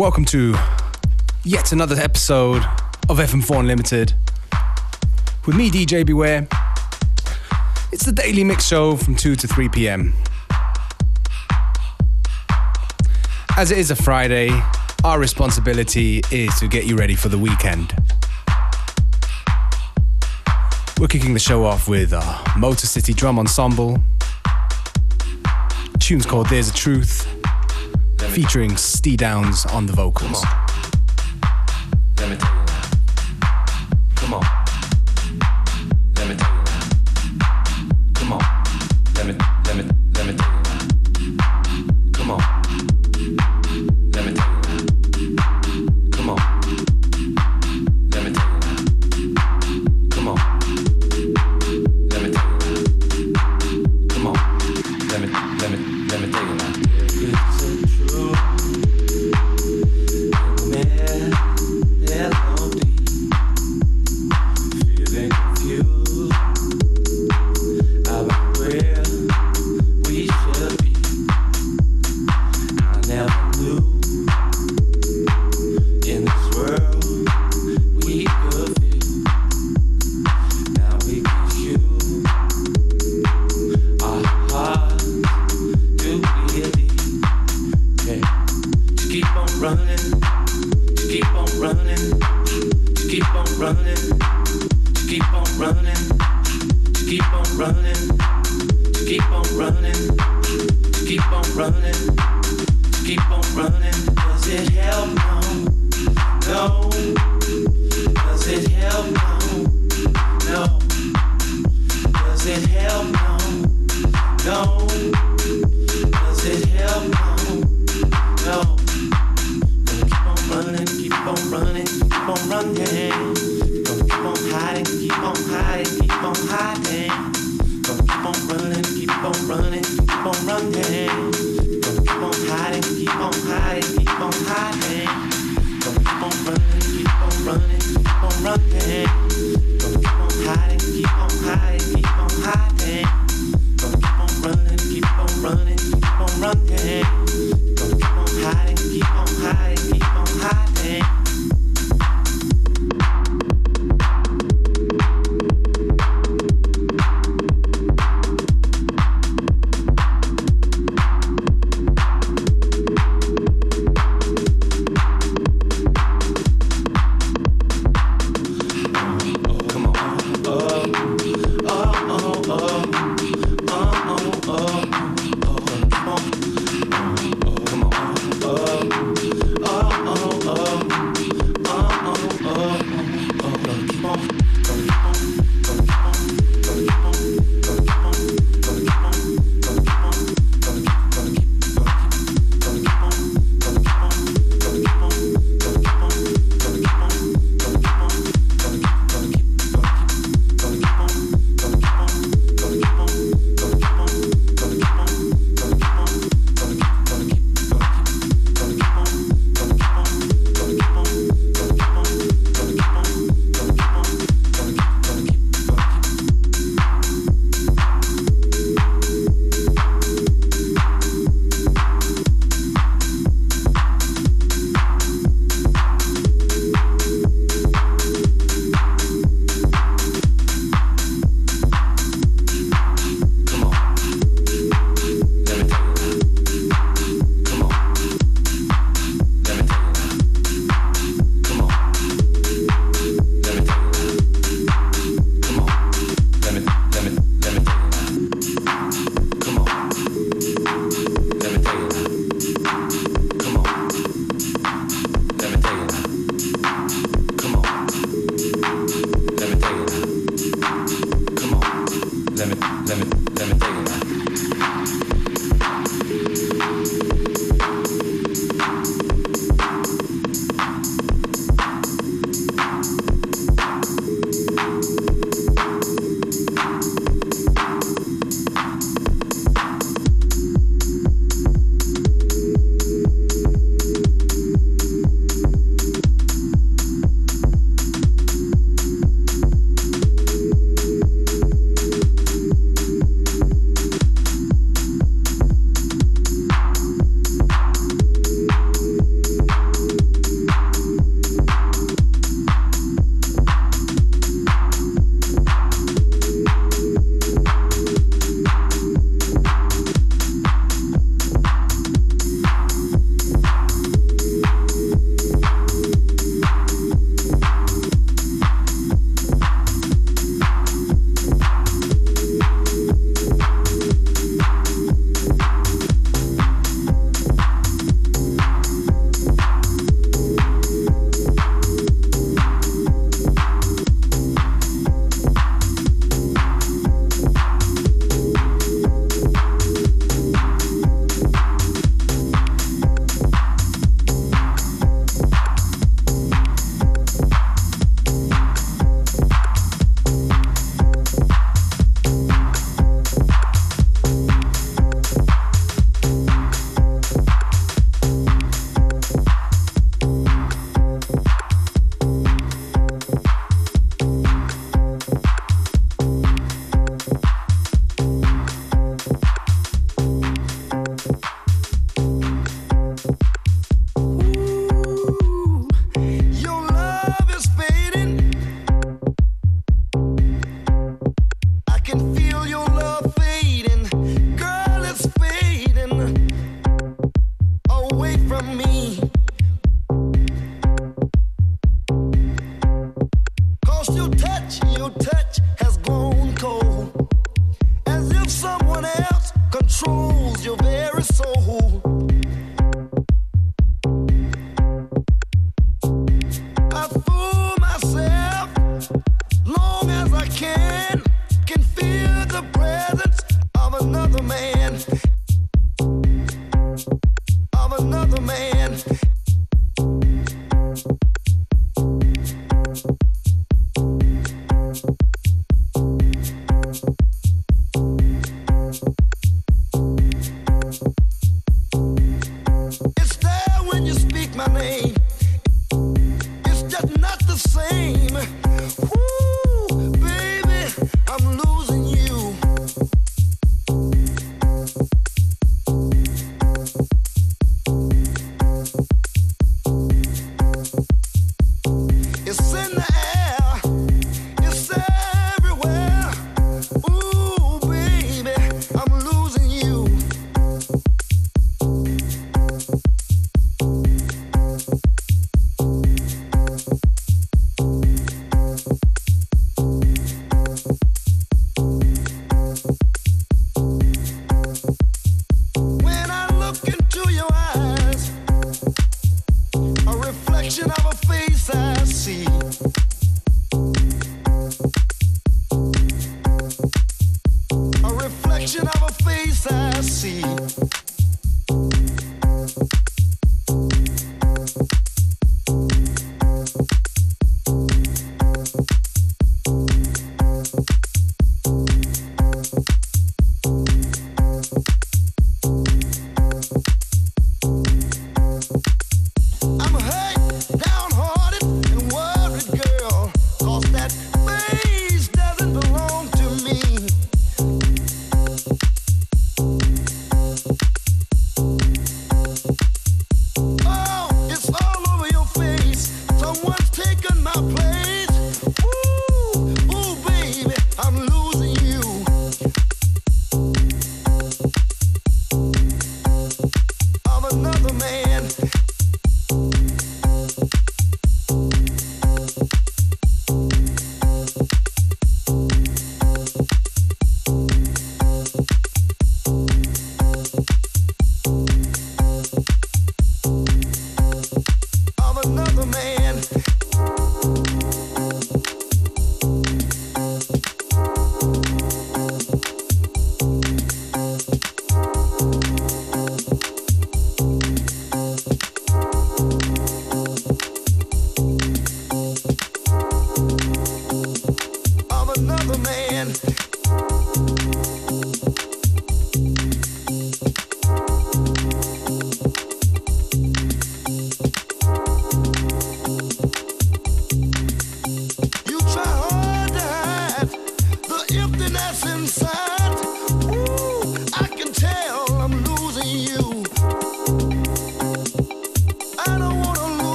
Welcome to yet another episode of FM4 Unlimited with me, DJ Beware. It's the daily mix show from 2 to 3 pm. As it is a Friday, our responsibility is to get you ready for the weekend. We're kicking the show off with our Motor City Drum Ensemble. The tune's called There's a Truth featuring Steve Downs on the vocals. keep on running, keep on running, keep on running, keep on running. Does it help? No. no.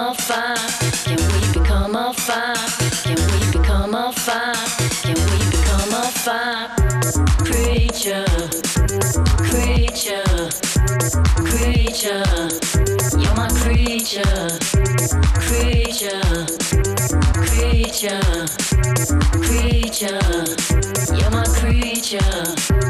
a fire? Can we become a fire? Can we become a fire? Can we become a fire? Creature, creature, creature. You're my creature, creature, creature, creature. You're my creature.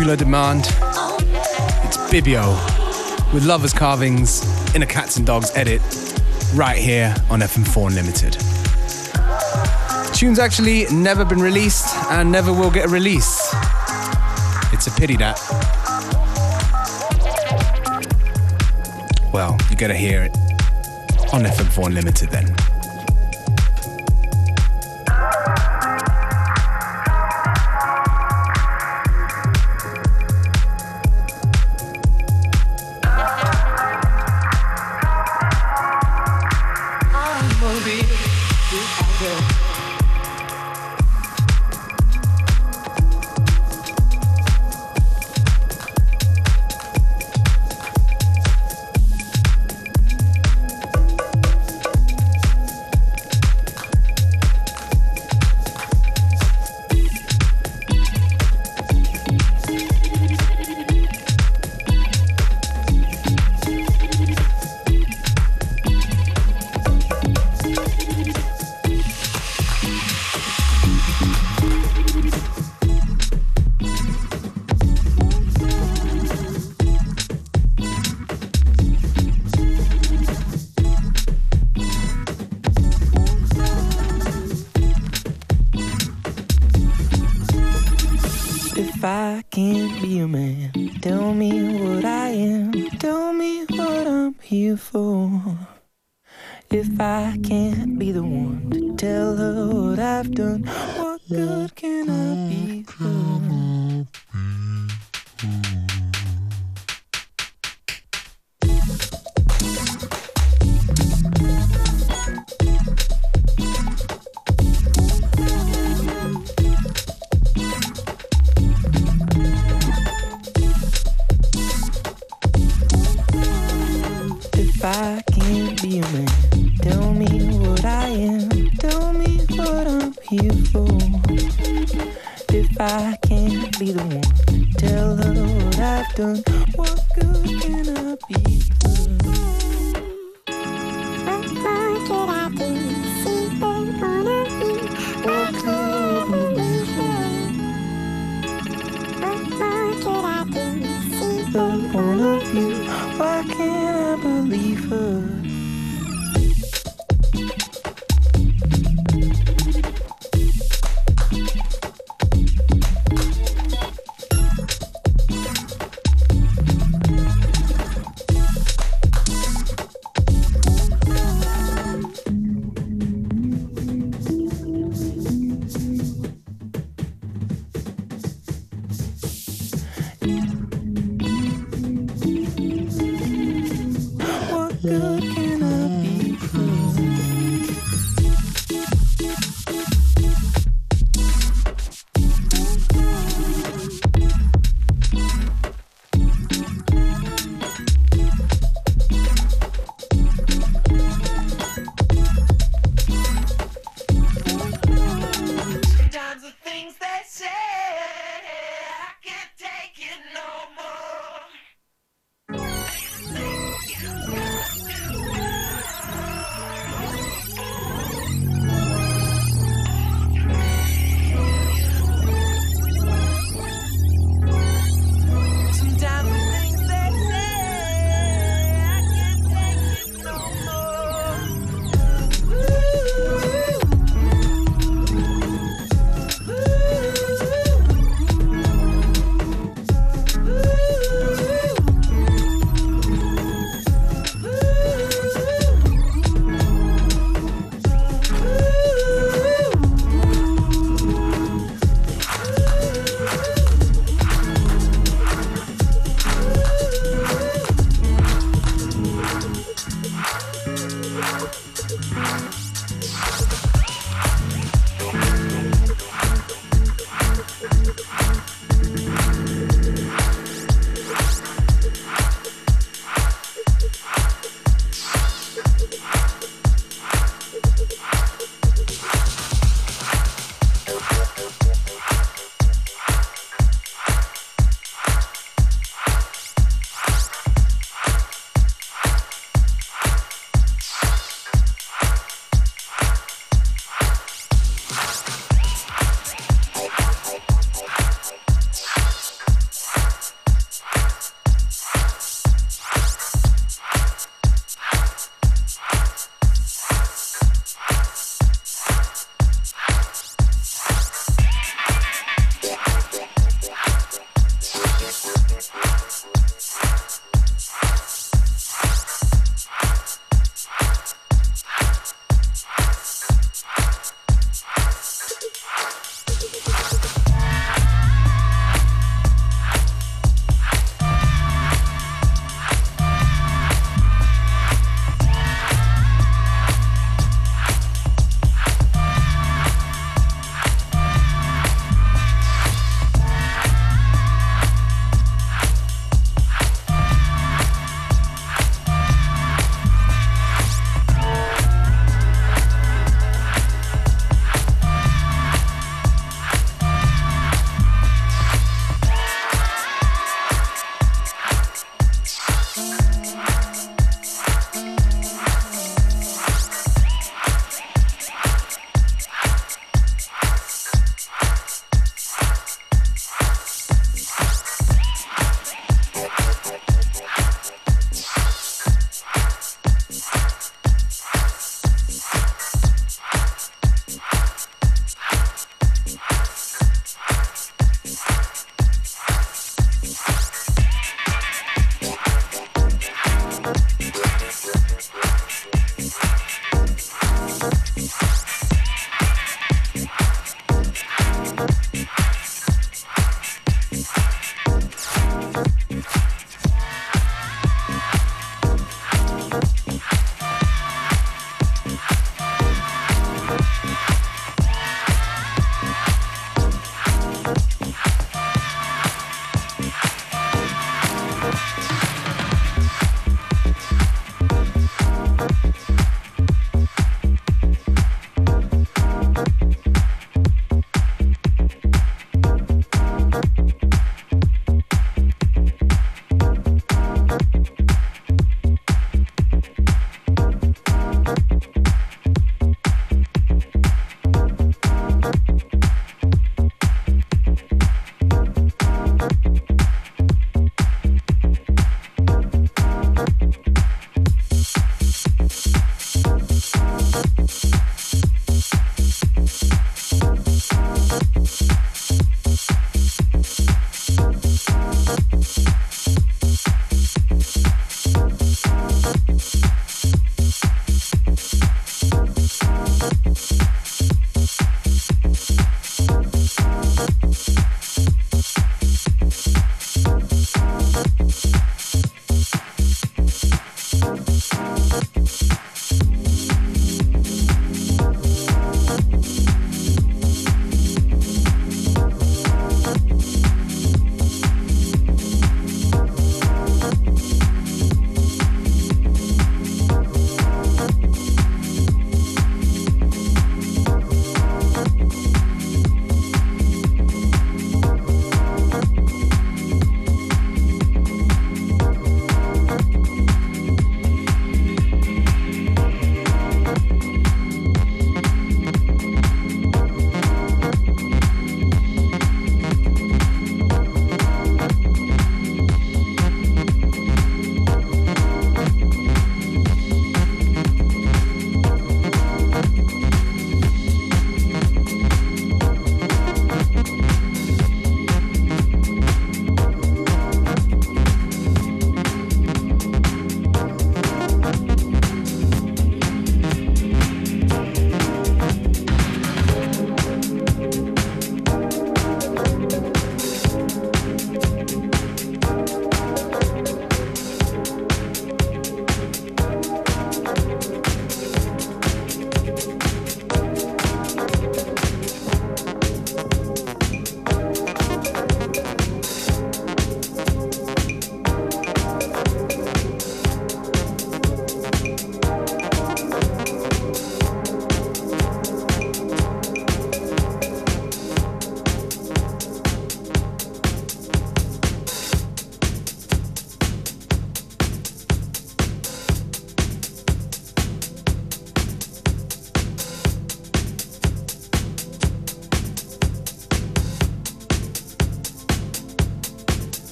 Popular demand. It's Bibio with Lovers Carvings in a Cats and Dogs edit right here on FM4 Unlimited. tune's actually never been released and never will get a release. It's a pity that. Well, you gotta hear it on FM4 Unlimited then.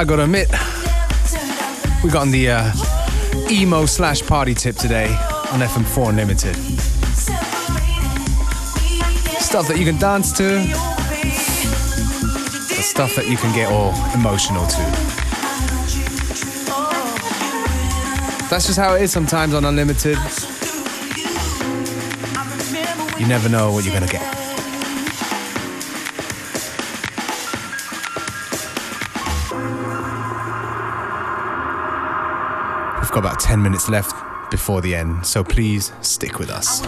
I gotta admit, we got on the uh, emo slash party tip today on FM4 Unlimited. Stuff that you can dance to, stuff that you can get all emotional to. That's just how it is sometimes on Unlimited. You never know what you're gonna get. We've got about 10 minutes left before the end, so please stick with us.